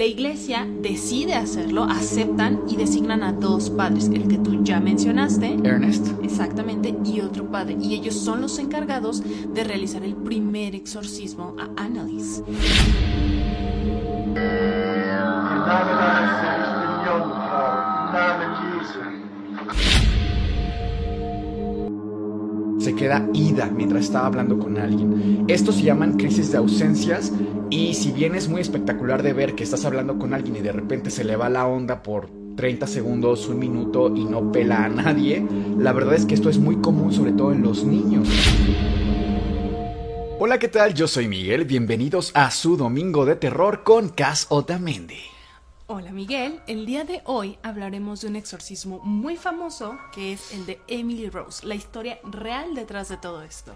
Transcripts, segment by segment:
La iglesia decide hacerlo, aceptan y designan a dos padres, el que tú ya mencionaste, Ernest. exactamente, y otro padre. Y ellos son los encargados de realizar el primer exorcismo a Annalise. Se queda ida mientras estaba hablando con alguien. Estos se llaman crisis de ausencias y si bien es muy espectacular de ver que estás hablando con alguien y de repente se le va la onda por 30 segundos, un minuto y no pela a nadie, la verdad es que esto es muy común sobre todo en los niños. Hola, ¿qué tal? Yo soy Miguel, bienvenidos a su Domingo de Terror con Cas Otamendi. Hola Miguel, el día de hoy hablaremos de un exorcismo muy famoso que es el de Emily Rose, la historia real detrás de todo esto.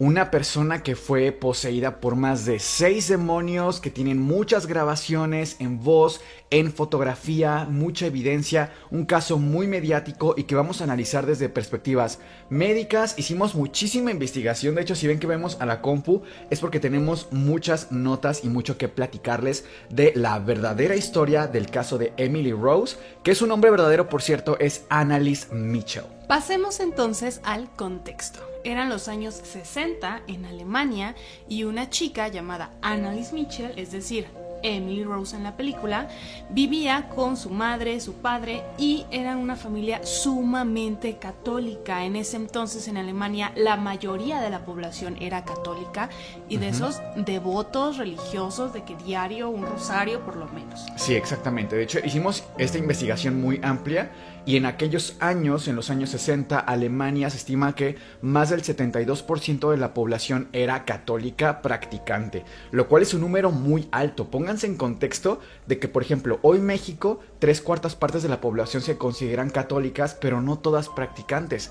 Una persona que fue poseída por más de seis demonios, que tienen muchas grabaciones en voz, en fotografía, mucha evidencia, un caso muy mediático y que vamos a analizar desde perspectivas médicas. Hicimos muchísima investigación, de hecho si ven que vemos a la compu es porque tenemos muchas notas y mucho que platicarles de la verdadera historia del caso de Emily Rose, que su nombre verdadero por cierto es Annalise Mitchell. Pasemos entonces al contexto. Eran los años 60 en Alemania y una chica llamada Annalise Mitchell, es decir, Emily Rose en la película, vivía con su madre, su padre y eran una familia sumamente católica. En ese entonces en Alemania la mayoría de la población era católica y de esos devotos religiosos de que diario un rosario por lo menos. Sí, exactamente. De hecho, hicimos esta investigación muy amplia y en aquellos años, en los años 60, Alemania se estima que más del 72% de la población era católica practicante, lo cual es un número muy alto. Pónganse en contexto de que, por ejemplo, hoy México, tres cuartas partes de la población se consideran católicas, pero no todas practicantes.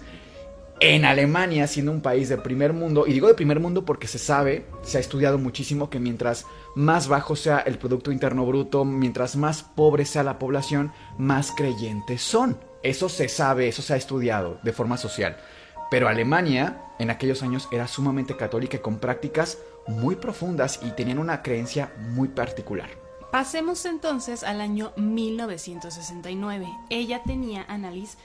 En Alemania, siendo un país de primer mundo, y digo de primer mundo porque se sabe, se ha estudiado muchísimo que mientras más bajo sea el Producto Interno Bruto, mientras más pobre sea la población, más creyentes son. Eso se sabe, eso se ha estudiado de forma social. Pero Alemania en aquellos años era sumamente católica y con prácticas muy profundas y tenían una creencia muy particular. Pasemos entonces al año 1969. Ella tenía, Annalise,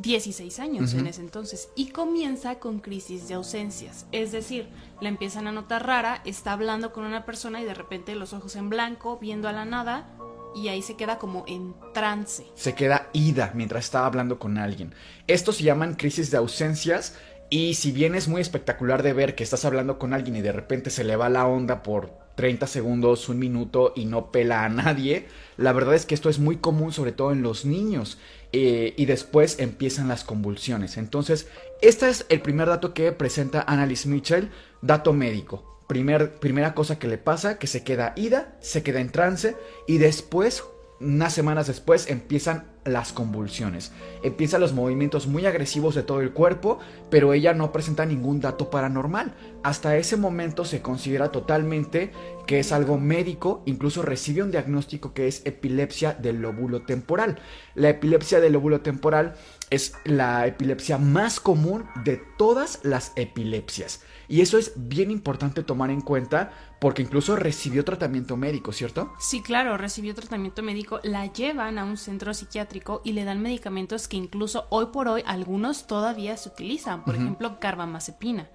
16 años en ese entonces y comienza con crisis de ausencias. Es decir, la empiezan a notar rara, está hablando con una persona y de repente los ojos en blanco, viendo a la nada y ahí se queda como en trance. Se queda ida mientras estaba hablando con alguien. Estos se llaman crisis de ausencias y si bien es muy espectacular de ver que estás hablando con alguien y de repente se le va la onda por 30 segundos, un minuto y no pela a nadie, la verdad es que esto es muy común sobre todo en los niños eh, y después empiezan las convulsiones. Entonces, este es el primer dato que presenta Annalise Mitchell, dato médico. Primer, primera cosa que le pasa, que se queda ida, se queda en trance y después, unas semanas después, empiezan las convulsiones. Empiezan los movimientos muy agresivos de todo el cuerpo, pero ella no presenta ningún dato paranormal. Hasta ese momento se considera totalmente que es algo médico, incluso recibe un diagnóstico que es epilepsia del lóbulo temporal. La epilepsia del lóbulo temporal es la epilepsia más común de todas las epilepsias. Y eso es bien importante tomar en cuenta porque incluso recibió tratamiento médico, ¿cierto? Sí, claro, recibió tratamiento médico, la llevan a un centro psiquiátrico y le dan medicamentos que incluso hoy por hoy algunos todavía se utilizan, por ejemplo, carbamazepina.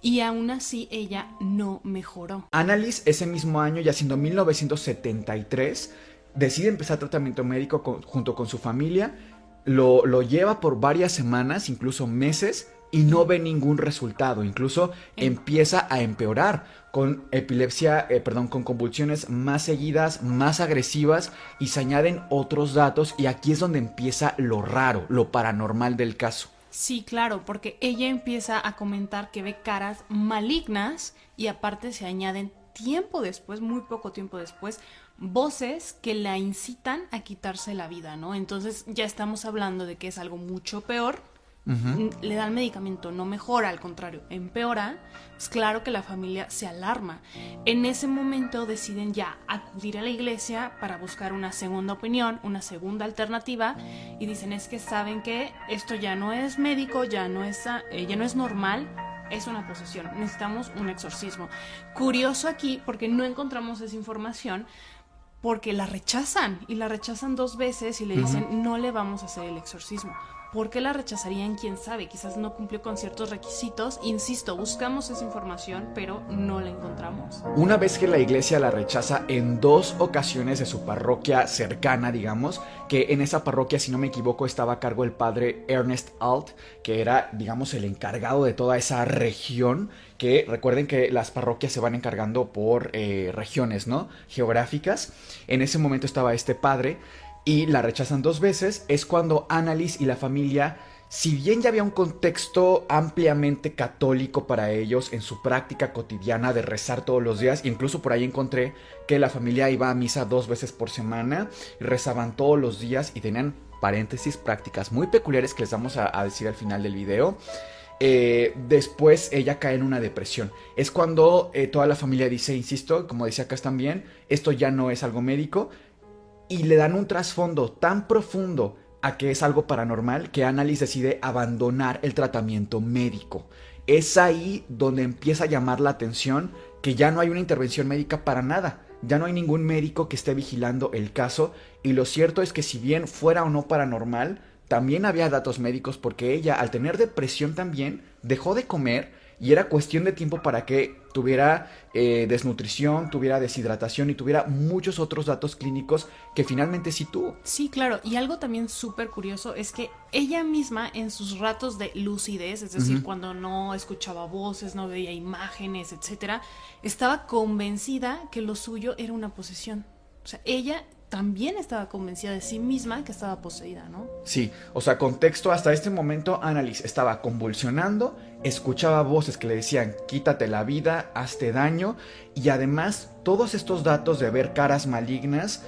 Y aún así ella no mejoró. Annalise ese mismo año, ya siendo 1973, decide empezar tratamiento médico con- junto con su familia. Lo, lo lleva por varias semanas, incluso meses, y no ve ningún resultado, incluso empieza a empeorar con epilepsia, eh, perdón, con convulsiones más seguidas, más agresivas y se añaden otros datos y aquí es donde empieza lo raro, lo paranormal del caso. Sí, claro, porque ella empieza a comentar que ve caras malignas y aparte se añaden tiempo después, muy poco tiempo después, voces que la incitan a quitarse la vida, ¿no? Entonces ya estamos hablando de que es algo mucho peor. Le dan medicamento, no mejora, al contrario, empeora. Es claro que la familia se alarma. En ese momento deciden ya acudir a la iglesia para buscar una segunda opinión, una segunda alternativa y dicen es que saben que esto ya no es médico, ya no es, eh, ya no es normal, es una posesión, necesitamos un exorcismo. Curioso aquí porque no encontramos esa información porque la rechazan y la rechazan dos veces y le dicen no le vamos a hacer el exorcismo. ¿Por qué la rechazarían? ¿Quién sabe? Quizás no cumplió con ciertos requisitos. Insisto, buscamos esa información, pero no la encontramos. Una vez que la iglesia la rechaza en dos ocasiones de su parroquia cercana, digamos, que en esa parroquia, si no me equivoco, estaba a cargo el padre Ernest Alt, que era, digamos, el encargado de toda esa región, que recuerden que las parroquias se van encargando por eh, regiones, ¿no? Geográficas. En ese momento estaba este padre y la rechazan dos veces, es cuando Annalise y la familia, si bien ya había un contexto ampliamente católico para ellos en su práctica cotidiana de rezar todos los días, incluso por ahí encontré que la familia iba a misa dos veces por semana, rezaban todos los días y tenían paréntesis prácticas muy peculiares que les vamos a, decir al final del video. Eh, después ella cae en una depresión. Es cuando eh, toda la familia dice, insisto, como decía acá también, esto ya no es algo médico, y le dan un trasfondo tan profundo a que es algo paranormal que Annalise decide abandonar el tratamiento médico. Es ahí donde empieza a llamar la atención que ya no hay una intervención médica para nada, ya no hay ningún médico que esté vigilando el caso y lo cierto es que si bien fuera o no paranormal, también había datos médicos porque ella al tener depresión también dejó de comer y era cuestión de tiempo para que tuviera eh, desnutrición, tuviera deshidratación y tuviera muchos otros datos clínicos que finalmente sí tuvo. Sí, claro, y algo también súper curioso es que ella misma en sus ratos de lucidez, es decir, cuando no escuchaba voces, no veía imágenes, etcétera, estaba convencida que lo suyo era una posesión. O sea, ella también estaba convencida de sí misma que estaba poseída, ¿no? Sí, o sea, contexto, hasta este momento Annalise estaba convulsionando, escuchaba voces que le decían quítate la vida, hazte daño, y además todos estos datos de ver caras malignas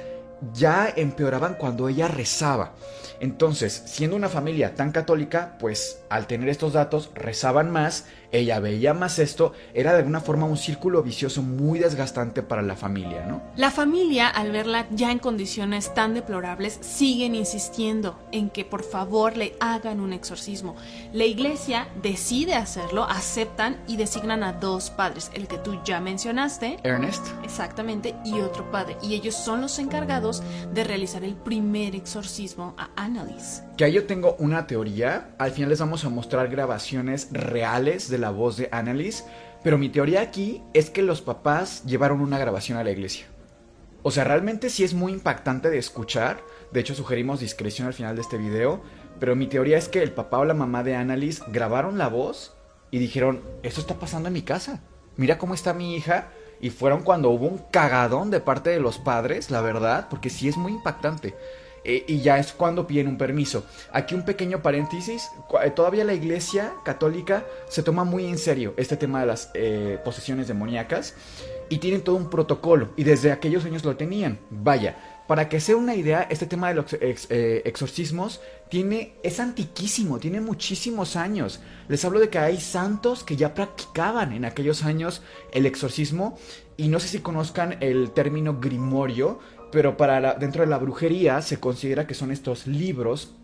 ya empeoraban cuando ella rezaba. Entonces, siendo una familia tan católica, pues al tener estos datos rezaban más, ella veía más esto, era de alguna forma un círculo vicioso muy desgastante para la familia, ¿no? La familia, al verla ya en condiciones tan deplorables, siguen insistiendo en que por favor le hagan un exorcismo. La iglesia decide hacerlo, aceptan y designan a dos padres, el que tú ya mencionaste, Ernest. Exactamente, y otro padre, y ellos son los encargados de realizar el primer exorcismo a Annalise. Que yo tengo una teoría. Al final les vamos a mostrar grabaciones reales de la voz de Annalise. Pero mi teoría aquí es que los papás llevaron una grabación a la iglesia. O sea, realmente sí es muy impactante de escuchar. De hecho, sugerimos discreción al final de este video. Pero mi teoría es que el papá o la mamá de Annalise grabaron la voz y dijeron, eso está pasando en mi casa. Mira cómo está mi hija. Y fueron cuando hubo un cagadón de parte de los padres, la verdad, porque sí es muy impactante. Eh, y ya es cuando piden un permiso. Aquí un pequeño paréntesis, eh, todavía la iglesia católica se toma muy en serio este tema de las eh, posesiones demoníacas y tienen todo un protocolo y desde aquellos años lo tenían. Vaya, para que sea una idea, este tema de los exorcismos tiene, es antiquísimo, tiene muchísimos años. Les hablo de que hay santos que ya practicaban en aquellos años el exorcismo y no sé si conozcan el término grimorio, pero para dentro de la brujería se considera que son estos libros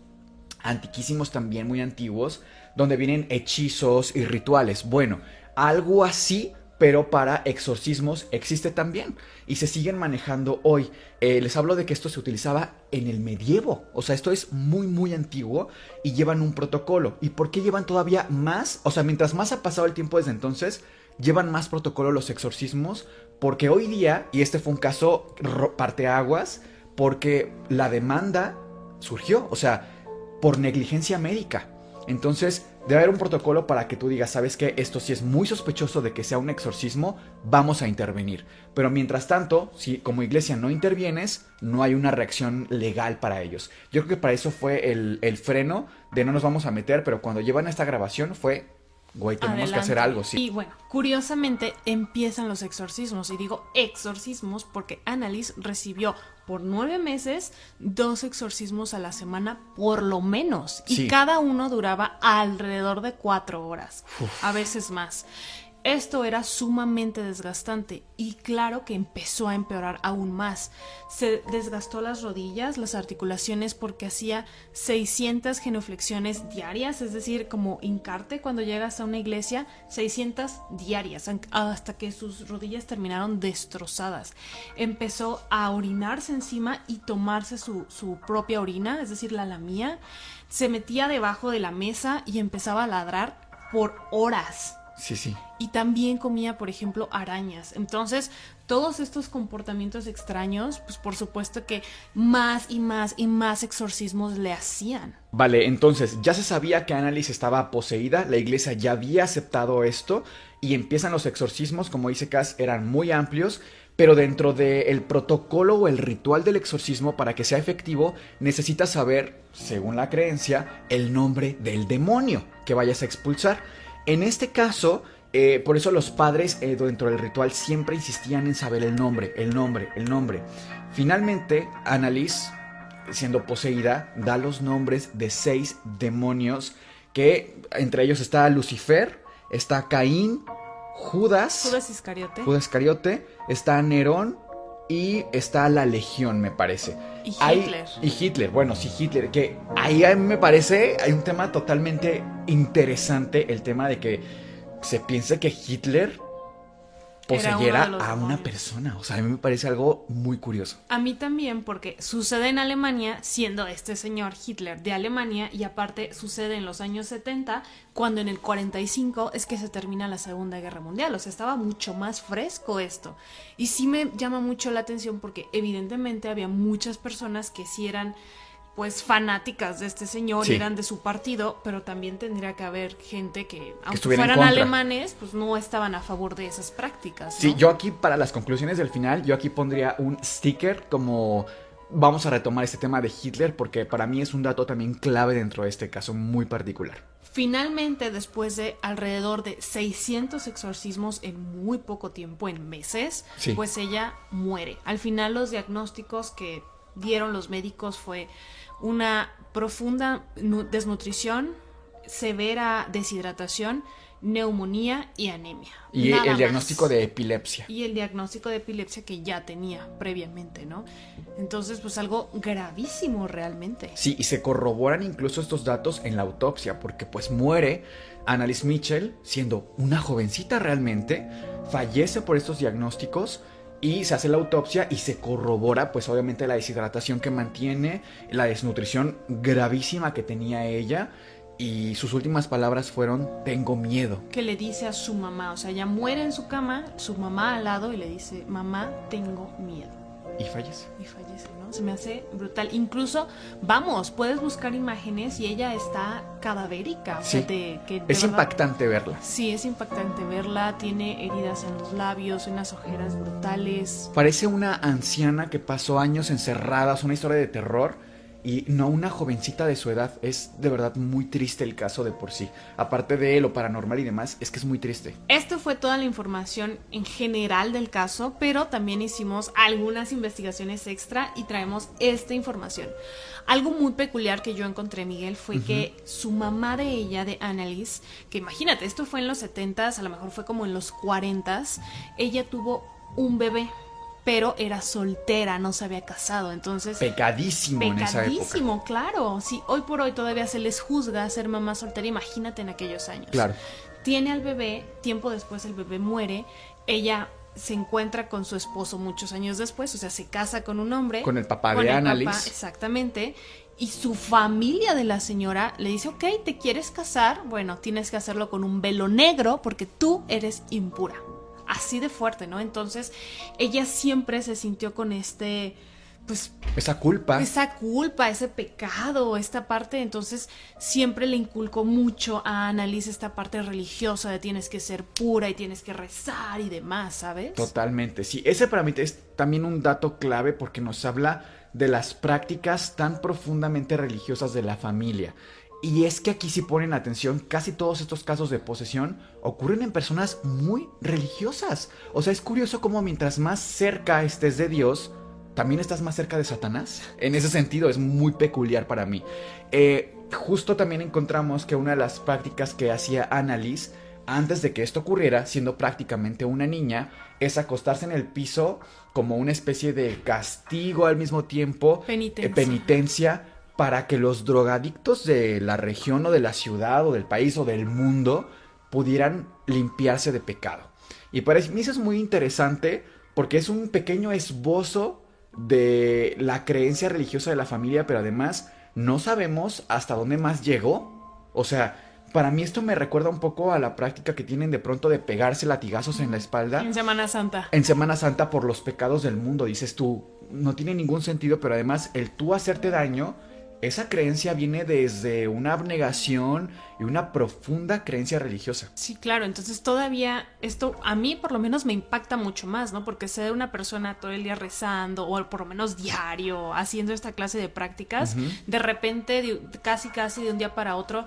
antiquísimos también, muy antiguos, donde vienen hechizos y rituales. Bueno, algo así, pero para exorcismos existe también y se siguen manejando hoy. Eh, les hablo de que esto se utilizaba en el medievo, o sea, esto es muy, muy antiguo y llevan un protocolo. ¿Y por qué llevan todavía más? O sea, mientras más ha pasado el tiempo desde entonces, llevan más protocolo los exorcismos porque hoy día, y este fue un caso parteaguas, porque la demanda surgió, o sea, por negligencia médica. Entonces, debe haber un protocolo para que tú digas, sabes que esto sí es muy sospechoso de que sea un exorcismo, vamos a intervenir. Pero mientras tanto, si como iglesia no intervienes, no hay una reacción legal para ellos. Yo creo que para eso fue el, el freno de no nos vamos a meter, pero cuando llevan esta grabación fue, güey, tenemos que hacer algo, sí. Y bueno, curiosamente empiezan los exorcismos. Y digo exorcismos porque Annalise recibió por nueve meses dos exorcismos a la semana, por lo menos. Y Sí. cada uno duraba alrededor de cuatro horas, a veces más. Esto era sumamente desgastante y claro que empezó a empeorar aún más. Se desgastó las rodillas, las articulaciones porque hacía 600 genuflexiones diarias, es decir, como hincarte cuando llegas a una iglesia, 600 diarias, hasta que sus rodillas terminaron destrozadas. Empezó a orinarse encima y tomarse su, su propia orina, es decir, la lamía. Se metía debajo de la mesa y empezaba a ladrar por horas Sí, sí. y también comía, por ejemplo, arañas. Entonces, todos estos comportamientos extraños, pues por supuesto que más y más y más exorcismos le hacían. Vale, entonces ya se sabía que Annalise estaba poseída, la iglesia ya había aceptado esto y empiezan los exorcismos, como dice Cass, eran muy amplios, pero dentro del protocolo o el ritual del exorcismo, para que sea efectivo, necesitas saber, según la creencia, el nombre del demonio que vayas a expulsar. En este caso, eh, por eso los padres eh, dentro del ritual siempre insistían en saber el nombre, el nombre, el nombre. Finalmente, Annalise siendo poseída, da los nombres de seis demonios que entre ellos está Lucifer, está Caín, Judas, Judas Iscariote. Judas Iscariote, está Nerón y está la Legión, me parece. Y Hay- Hitler. y Hitler, bueno, sí, Hitler, que ahí a mí me parece, hay un tema totalmente interesante, el tema de que se piense que Hitler poseyera a una persona. O sea, a mí me parece algo muy curioso. A mí también, porque sucede en Alemania, siendo este señor Hitler de Alemania, y aparte sucede en los años 70, cuando en el 45 es que se termina la Segunda Guerra Mundial. O sea, estaba mucho más fresco esto. Y sí me llama mucho la atención porque evidentemente había muchas personas que sí eran pues fanáticas de este señor Sí. y eran de su partido, pero también tendría que haber gente que, aunque fueran alemanes, pues no estaban a favor de esas prácticas. Sí, yo aquí para las conclusiones del final, yo aquí pondría un sticker como vamos a retomar este tema de Hitler porque para mí es un dato también clave dentro de este caso muy particular. Finalmente, después de alrededor de 600 exorcismos en muy poco tiempo, en meses, Sí. pues ella muere. Al final los diagnósticos que dieron los médicos fue una profunda nu- desnutrición, severa deshidratación, neumonía y anemia. Y Nada el más. diagnóstico de epilepsia. Y el diagnóstico de epilepsia que ya tenía previamente, ¿no? Entonces, pues algo gravísimo realmente. Sí, y se corroboran incluso estos datos en la autopsia, porque pues muere Annalise Mitchell, siendo una jovencita realmente, fallece por estos diagnósticos y se hace la autopsia y se corrobora pues obviamente la deshidratación que mantiene, la desnutrición gravísima que tenía ella y sus últimas palabras fueron tengo miedo. que le dice a su mamá, o sea, ella muere en su cama, su mamá al lado y le dice, mamá, tengo miedo. Y fallece. Y fallece, ¿no? Se me hace brutal. Incluso, vamos, puedes buscar imágenes y ella está cadavérica. o sea, Sí. que de Es verdad- impactante verla. Sí, es impactante verla. Tiene heridas en los labios, unas ojeras brutales. Parece una anciana que pasó años encerrada, es una historia de terror y no una jovencita de su edad. Es de verdad muy triste el caso de por sí. Aparte de lo paranormal y demás, es que es muy triste. Esto fue toda la información en general del caso, pero también hicimos algunas investigaciones extra y traemos esta información. Algo muy peculiar que yo encontré, Miguel, fue que su mamá de ella, de Annalise, que imagínate, esto fue en los 70s, a lo mejor fue como en los 40s, ella tuvo un bebé, pero era soltera, no se había casado, entonces... Pecadísimo, en esa época. Pecadísimo, claro. Si hoy por hoy todavía se les juzga ser mamá soltera, imagínate en aquellos años. Claro. Tiene al bebé, tiempo después el bebé muere, ella se encuentra con su esposo muchos años después, o sea, se casa con un hombre. Con el papá con de Annalise. papá, exactamente. Y su familia de la señora le dice, ok, ¿te quieres casar? Bueno, tienes que hacerlo con un velo negro porque tú eres impura. Así de fuerte, ¿no? Entonces, ella siempre se sintió con este pues Esa culpa. esa culpa, ese pecado, esta parte, entonces siempre le inculcó mucho a Annalise esta parte religiosa de tienes que ser pura y tienes que rezar y demás, ¿sabes? Totalmente, sí. Ese para mí es también un dato clave porque nos habla de las prácticas tan profundamente religiosas de la familia. Y es que aquí si ponen atención, casi todos estos casos de posesión ocurren en personas muy religiosas. O sea, es curioso cómo mientras más cerca estés de Dios, también estás más cerca de Satanás. En ese sentido es muy peculiar para mí. Eh, justo también encontramos que una de las prácticas que hacía Annalise antes de que esto ocurriera, siendo prácticamente una niña, es acostarse en el piso como una especie de castigo al mismo tiempo, Penitencia. eh, penitencia para que los drogadictos de la región o de la ciudad o del país o del mundo pudieran limpiarse de pecado. Y para mí eso es muy interesante porque es un pequeño esbozo de la creencia religiosa de la familia, pero además no sabemos hasta dónde más llegó. O sea, para mí esto me recuerda un poco a la práctica que tienen de pronto de pegarse latigazos en la espalda En Semana Santa. en Semana Santa por los pecados del mundo. Dices tú, no tiene ningún sentido, pero además el tú hacerte daño, esa creencia viene desde una abnegación y una profunda creencia religiosa. Sí, claro, entonces todavía esto a mí por lo menos me impacta mucho más, ¿no? Porque ser una persona todo el día rezando o por lo menos diario haciendo esta clase de prácticas, de repente casi casi de un día para otro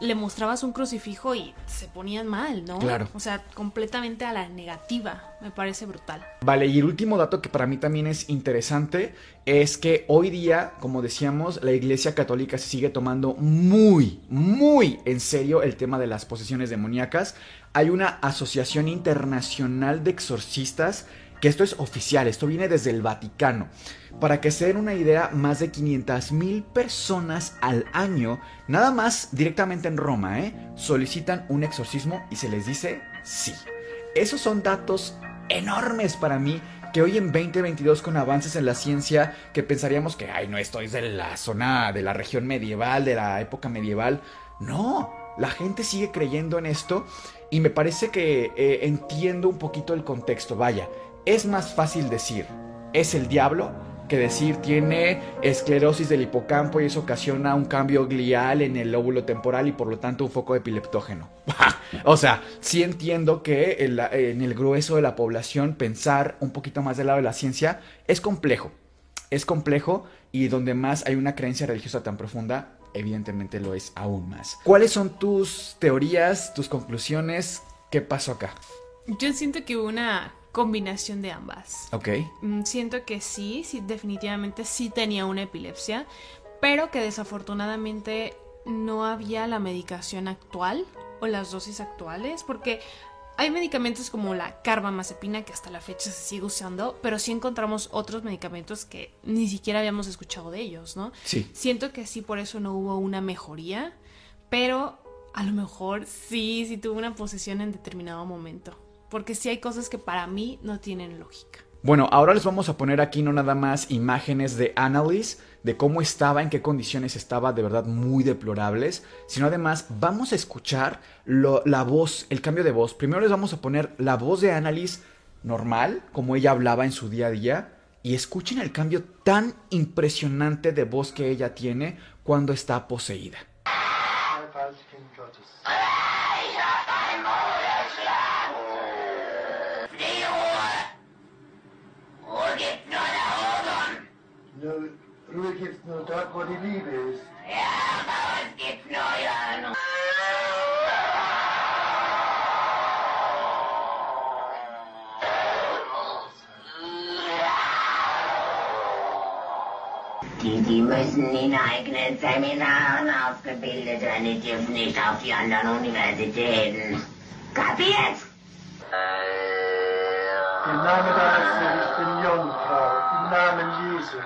le mostrabas un crucifijo y se ponían mal, ¿no? Claro. O sea, completamente a la negativa, me parece brutal. Vale, y el último dato que para mí también es interesante es que hoy día, como decíamos, la Iglesia Católica se sigue tomando muy, muy en serio el tema de las posesiones demoníacas. Hay una asociación internacional de exorcistas que esto es oficial, esto viene desde el Vaticano. Para que se den una idea, más de 500 mil personas al año, nada más directamente en Roma, ¿eh? solicitan un exorcismo y se les dice sí. Esos son datos enormes para mí que hoy en 2022 con avances en la ciencia que pensaríamos que, ay, no, esto es de la zona, de la región medieval, de la época medieval. No, la gente sigue creyendo en esto y me parece que eh, entiendo un poquito el contexto. Vaya, es más fácil decir, es el diablo, que decir tiene esclerosis del hipocampo y eso ocasiona un cambio glial en el lóbulo temporal y por lo tanto un foco epileptógeno. o sea, sí entiendo que en, en el grueso de la población pensar un poquito más del lado de la ciencia es complejo. Es complejo y donde más hay una creencia religiosa tan profunda, evidentemente lo es aún más. ¿Cuáles son tus teorías, tus conclusiones? ¿Qué pasó acá? Yo siento que hubo una combinación de ambas. Ok. Mm, Siento que sí, sí, definitivamente sí tenía una epilepsia, pero que desafortunadamente no había la medicación actual o las dosis actuales, porque hay medicamentos como la carbamazepina que hasta la fecha se sigue usando, pero sí encontramos otros medicamentos que ni siquiera habíamos escuchado de ellos, ¿no? Sí. Siento que sí, por eso no hubo una mejoría, pero a lo mejor sí, sí tuvo una posesión en determinado momento, porque sí hay cosas que para mí no tienen lógica. Bueno, ahora les vamos a poner aquí no nada más imágenes de Annalise, de cómo estaba, en qué condiciones estaba, de verdad muy deplorables, sino además vamos a escuchar lo- la voz, el cambio de voz. Primero les vamos a poner la voz de Annalise normal, como ella hablaba en su día a día, y escuchen el cambio tan impresionante de voz que ella tiene cuando está poseída. Nur, Ruhe gibt's nur dort, wo die Liebe ist. Die, die müssen in eigenen Seminaren ausgebildet werden, die dürfen nicht auf die anderen Universitäten. Kapiert? Im Namen ich bin Jungfrau, im Namen Jesu.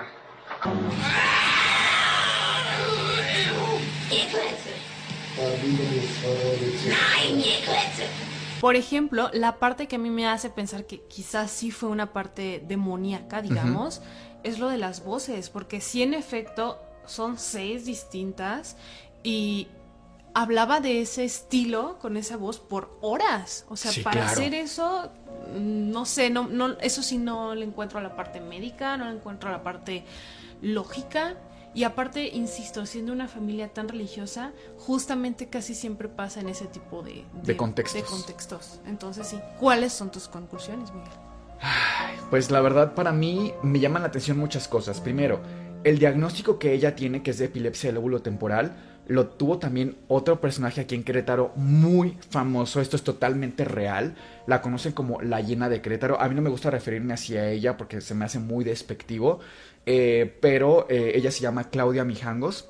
Por ejemplo, la parte que a mí me hace pensar que quizás sí fue una parte demoníaca, digamos, es lo de las voces, porque sí en efecto son seis distintas y hablaba de ese estilo con esa voz por horas. O sea, Sí, para claro. hacer eso, no sé, no, no, eso sí no le encuentro a la parte médica, no le encuentro a la parte lógica. Y aparte, insisto, siendo una familia tan religiosa, justamente casi siempre pasa en ese tipo de, De contextos. de contextos. Entonces, sí, ¿cuáles son tus conclusiones, Miguel? Pues la verdad para mí me llaman la atención muchas cosas. Primero, el diagnóstico que ella tiene, que es de epilepsia del lóbulo temporal, lo tuvo también otro personaje aquí en Querétaro muy famoso. Esto es totalmente real. La conocen como la llena de Querétaro. A mí no me gusta referirme hacia ella porque se me hace muy despectivo. eh, pero eh, ella se llama Claudia Mijangos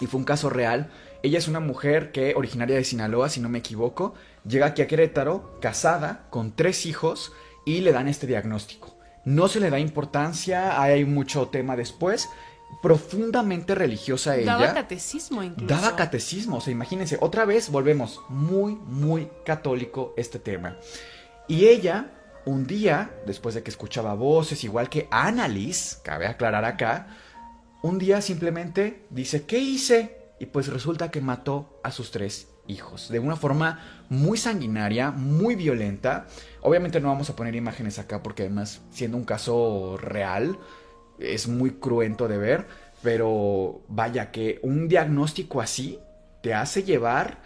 y fue un caso real. Ella es una mujer que, originaria de Sinaloa, si no me equivoco, llega aquí a Querétaro, casada, con tres hijos, y le dan este diagnóstico. No se le da importancia, hay mucho tema después. Profundamente religiosa ella. Daba catecismo incluso. Daba catecismo, o sea, imagínense, otra vez volvemos, muy, muy católico este tema. Y ella, un día, después de que escuchaba voces, igual que Annalise, cabe aclarar acá, un día simplemente dice, ¿qué hice? Y pues resulta que mató a sus tres hijos, de una forma muy sanguinaria, muy violenta. Obviamente no vamos a poner imágenes acá porque además, siendo un caso real, es muy cruento de ver, pero vaya que un diagnóstico así te hace llevar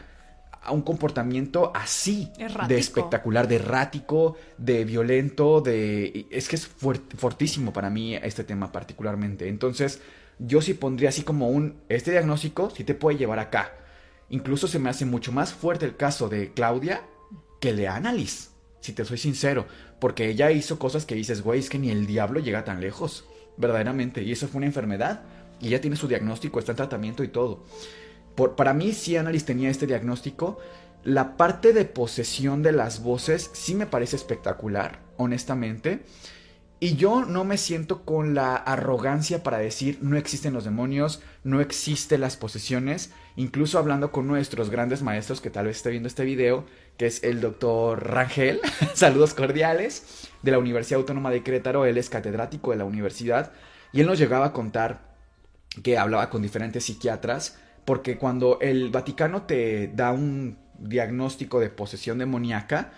a un comportamiento así Errático. de espectacular, de errático, de violento, de es que es fuert- fortísimo para mí este tema particularmente. Entonces, yo sí pondría así como un este diagnóstico sí te puede llevar acá. Incluso se me hace mucho más fuerte el caso de Claudia que de Annalise, si te soy sincero, porque ella hizo cosas que dices, güey, es que ni el diablo llega tan lejos, verdaderamente, y eso fue una enfermedad, y ella tiene su diagnóstico, está en tratamiento y todo. Por, para mí, si Annalise tenía este diagnóstico, la parte de posesión de las voces sí me parece espectacular, honestamente. Y yo no me siento con la arrogancia para decir no existen los demonios, no existen las posesiones. Incluso hablando con nuestros grandes maestros que tal vez esté viendo este video, que es el doctor Rangel, saludos cordiales, de la Universidad Autónoma de Querétaro. Él es catedrático de la universidad y él nos llegaba a contar que hablaba con diferentes psiquiatras, porque cuando el Vaticano te da un diagnóstico de posesión demoníaca,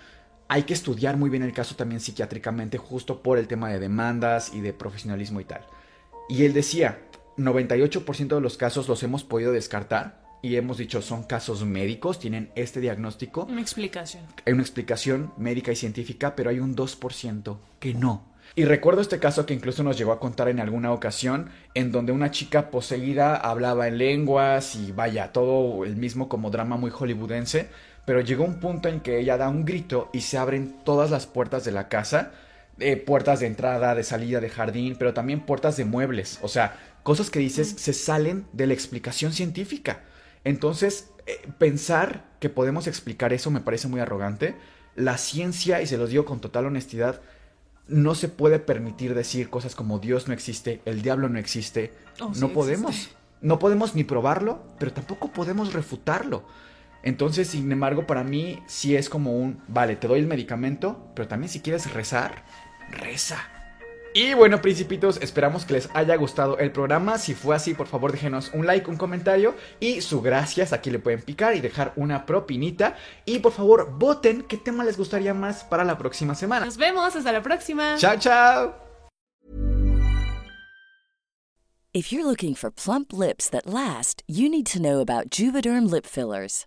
hay que estudiar muy bien el caso también psiquiátricamente, justo por el tema de demandas y de profesionalismo y tal. Y él decía, 98% de los casos los hemos podido descartar y hemos dicho son casos médicos, tienen este diagnóstico, Una explicación. hay una explicación médica y científica, pero hay un 2% que no. Y recuerdo este caso que incluso nos llegó a contar en alguna ocasión, en donde una chica poseída hablaba en lenguas y vaya, todo el mismo como drama muy hollywoodense, pero llegó un punto en que ella da un grito y se abren todas las puertas de la casa, eh, puertas de entrada, de salida, de jardín, pero también puertas de muebles, o sea, cosas que dices se salen de la explicación científica. Entonces, eh, pensar que podemos explicar eso me parece muy arrogante. La ciencia, y se los digo con total honestidad, no se puede permitir decir cosas como Dios no existe, el diablo no existe. Oh, sí no podemos. existe. No podemos ni probarlo, pero tampoco podemos refutarlo. Entonces, sin embargo, para mí sí es como un, vale, te doy el medicamento, pero también si quieres rezar, reza. Y bueno, principitos, esperamos que les haya gustado el programa. Si fue así, por favor déjenos un like, un comentario y su gracias. Aquí le pueden picar y dejar una propinita. Y por favor, voten qué tema les gustaría más para la próxima semana. Nos vemos, hasta la próxima. Chao, chao. If you're looking for plump lips that last, you need to know about Juvederm lip fillers.